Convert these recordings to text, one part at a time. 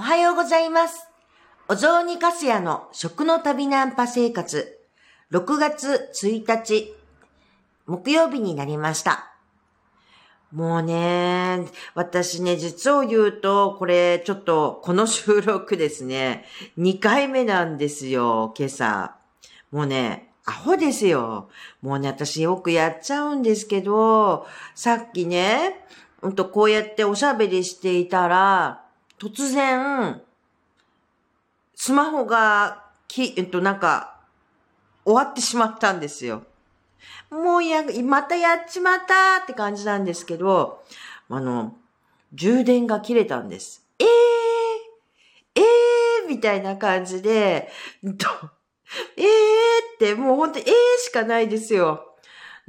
おはようございます。お雑煮かすやの食の旅ナンパ生活。6月1日、木曜日になりました。もうね、私ね、実を言うと、これ、ちょっと、この収録ですね、2回目なんですよ、今朝。もうね、アホですよ。もうね、私よくやっちゃうんですけど、さっきね、うんと、こうやっておしゃべりしていたら、突然、スマホが、き、えっと、なんか、終わってしまったんですよ。もうや、またやっちまったって感じなんですけど、あの、充電が切れたんです。えー、えー、みたいな感じで、とえーって、もうほんとえーしかないですよ。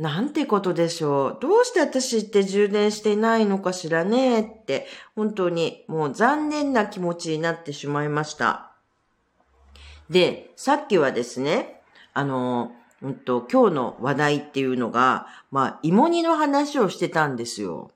なんてことでしょう。どうして私って充電していないのかしらねって、本当にもう残念な気持ちになってしまいました。で、さっきはですね、あの、うんと、今日の話題っていうのが、まあ、芋煮の話をしてたんですよ。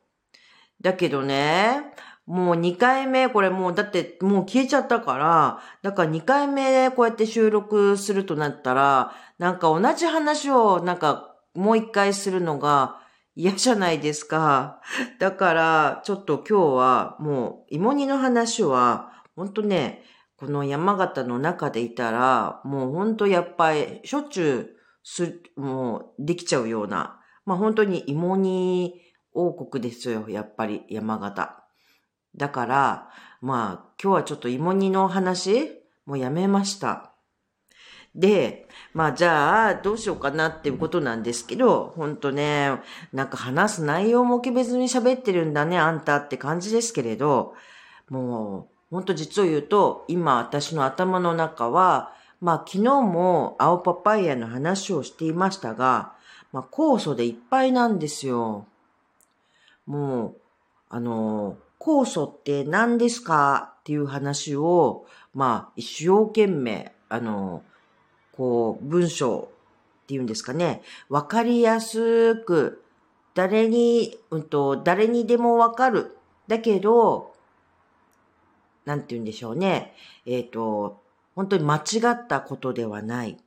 だけどね、もう2回目、これもう、だってもう消えちゃったから、だから2回目こうやって収録するとなったら、なんか同じ話をなんかもう一回するのが嫌じゃないですか。だから、ちょっと今日はもう芋煮の話は、ほんとね、この山形の中でいたら、もうほんとやっぱりしょっちゅうす、もうできちゃうような、まあ本当に芋煮王国ですよ、やっぱり山形。だから、まあ今日はちょっと芋煮の話、もうやめました。で、まあじゃあどうしようかなっていうことなんですけど、ほんとね、なんか話す内容も決めずに喋ってるんだね、あんたって感じですけれど、もう、ほんと実を言うと、今私の頭の中は、まあ昨日も青パパイヤの話をしていましたが、まあ酵素でいっぱいなんですよ。もう、あの、酵素って何ですかっていう話を、まあ一生懸命、あの、こう、文章っていうんですかね、わかりやすく、誰に、うんと、誰にでもわかる。だけど、なんて言うんでしょうね。えっ、と、本当に間違ったことではない。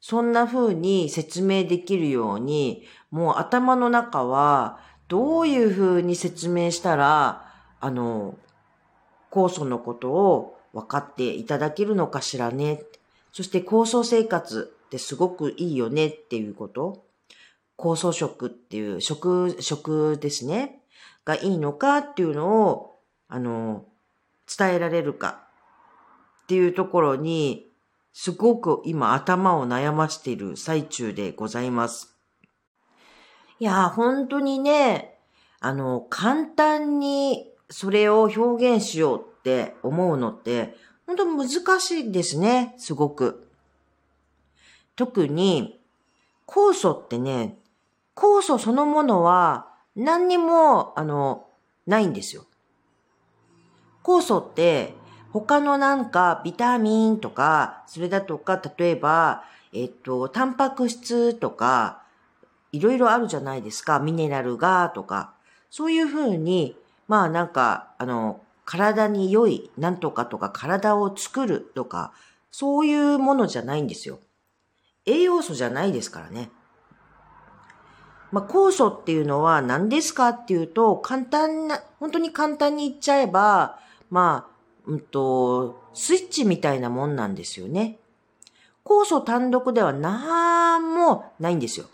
そんな風に説明できるように、もう頭の中は、どういう風に説明したら、あの、酵素のことを分かっていただけるのかしらね。そして酵素生活ってすごくいいよねっていうこと。酵素食っていう食、食ですね。がいいのかっていうのを、あの、伝えられるかっていうところに、すごく今頭を悩ましている最中でございます。いや、本当にね、あの、簡単にそれを表現しようって思うのって、本当難しいですね、すごく。特に、酵素ってね、酵素そのものは何にも、あの、ないんですよ。酵素って他のなんかビタミンとか、それだとか、例えば、えっと、タンパク質とか、いろいろあるじゃないですか。ミネラルがとか。そういうふうに、まあなんか、あの、体に良いなんとかとか体を作るとか、そういうものじゃないんですよ。栄養素じゃないですからね。まあ、酵素っていうのは何ですかっていうと、簡単な、本当に簡単に言っちゃえば、まあ、うんと、スイッチみたいなもんなんですよね。酵素単独ではなんもないんですよ。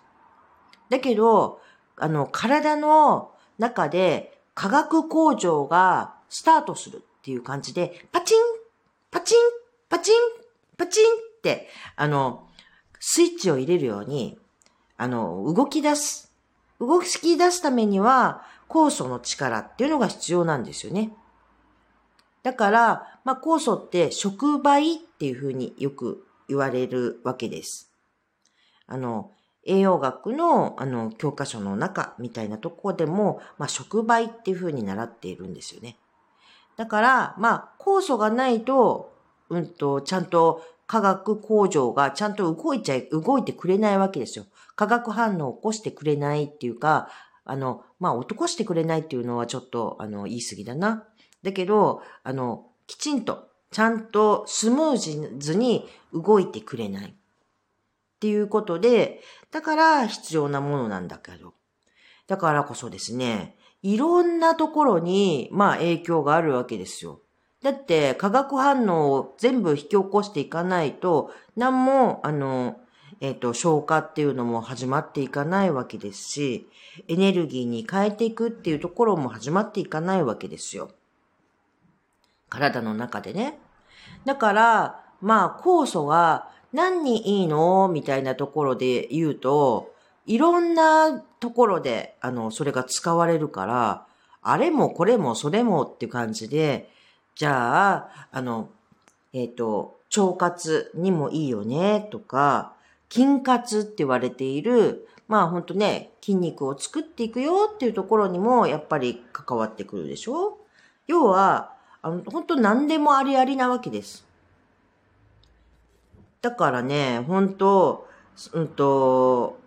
だけど、あの、体の中で化学工場がスタートするっていう感じで、パチン、パチン、パチン、パチンって、あの、スイッチを入れるように、あの、動き出す。動き出すためには、酵素の力っていうのが必要なんですよね。だから、まあ、酵素って触媒っていうふうによく言われるわけです。あの、栄養学の、あの、教科書の中みたいなとこでも、まあ、触媒っていうふうに習っているんですよね。だから、まあ、酵素がないと、うんと、ちゃんと化学工場がちゃんと動いちゃい、動いてくれないわけですよ。化学反応を起こしてくれないっていうか、あの、まあ、起こしてくれないっていうのはちょっと、あの、言い過ぎだな。だけど、あの、きちんと、ちゃんとスムーズに動いてくれない。っていうことで、だから必要なものなんだけど。だからこそですね、いろんなところに、まあ影響があるわけですよ。だって化学反応を全部引き起こしていかないと、何も、あの、えっ、ー、と、消化っていうのも始まっていかないわけですし、エネルギーに変えていくっていうところも始まっていかないわけですよ。体の中でね。だから、まあ、酵素が何にいいの？みたいなところで言うと、いろんなところで、あの、それが使われるから、あれもこれもそれもって感じで、じゃあ、あの、えっ、ー、と、腸活にもいいよね、とか、筋活って言われている、まあ本当ね、筋肉を作っていくよっていうところにもやっぱり関わってくるでしょ？要は、あの、本当何でもありありなわけです。だからね、本当うんと、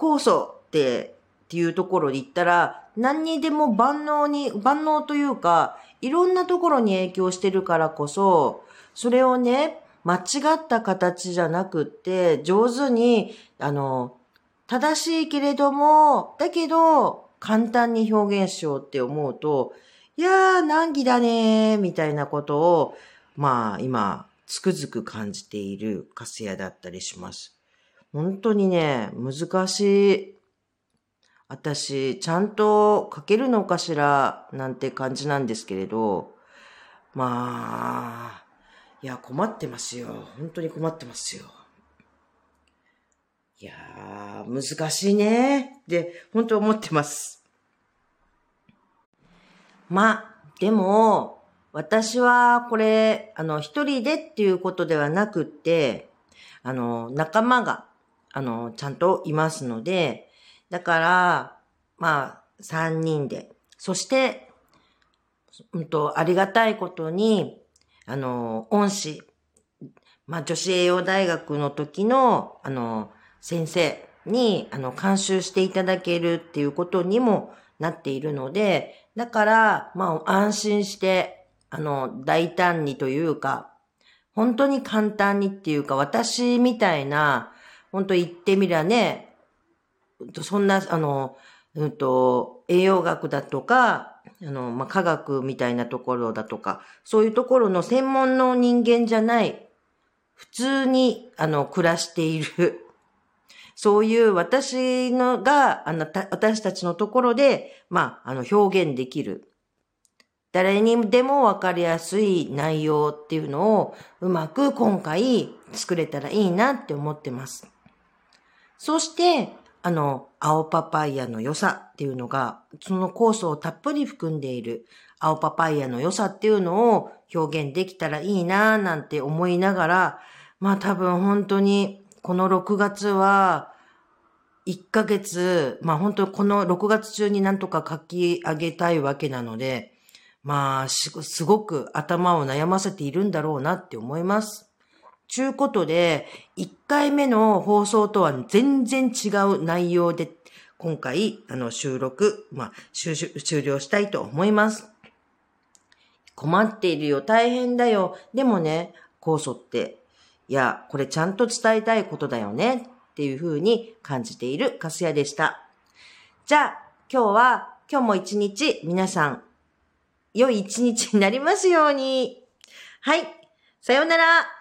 酵素って、っていうところで言ったら、何にでも万能に、万能というか、いろんなところに影響してるからこそ、それをね、間違った形じゃなくって、上手に、あの、正しいけれども、だけど、簡単に表現しようって思うと、いやー、難儀だねー、みたいなことを、まあ、今、つくづく感じているカスヤだったりします。本当にね、難しい。私、ちゃんと書けるのかしらなんて感じなんですけれど、まあ、いや、困ってますよ。本当に困ってますよ。いやー、難しいね。って本当思ってます。まあ、でも、私はこれ、あの、一人でっていうことではなくって、あの、仲間が、あの、ちゃんといますので、だから、まあ、三人で。そして、うんと、ありがたいことに、あの、恩師、まあ、女子栄養大学の時の、あの、先生に、あの、監修していただけるっていうことにもなっているので、だから、まあ、安心して、あの、大胆にというか、本当に簡単にっていうか、私みたいな、本当言ってみりゃね、そんな、あの、うんと、栄養学だとか、あの、まあ、科学みたいなところだとか、そういうところの専門の人間じゃない、普通に、あの、暮らしている、そういう私のが、あの、た私たちのところで、まあ、あの、表現できる。誰にでもわかりやすい内容っていうのをうまく今回作れたらいいなって思ってます。そして、あの、青パパイヤの良さっていうのが、その酵素をたっぷり含んでいる青パパイヤの良さっていうのを表現できたらいいなぁなんて思いながら、まあ多分本当にこの6月は、1ヶ月、まあ本当この6月中になんとか書き上げたいわけなので、まあすごく頭を悩ませているんだろうなって思います。ちゅうことで、1回目の放送とは全然違う内容で、今回、あの、収録、まあ、終了したいと思います。困っているよ、大変だよ。でもね、酵素って、いや、これちゃんと伝えたいことだよね、っていうふうに感じているカスヤでした。じゃあ、今日は、今日も一日、皆さん、良い一日になりますように。はい。さようなら。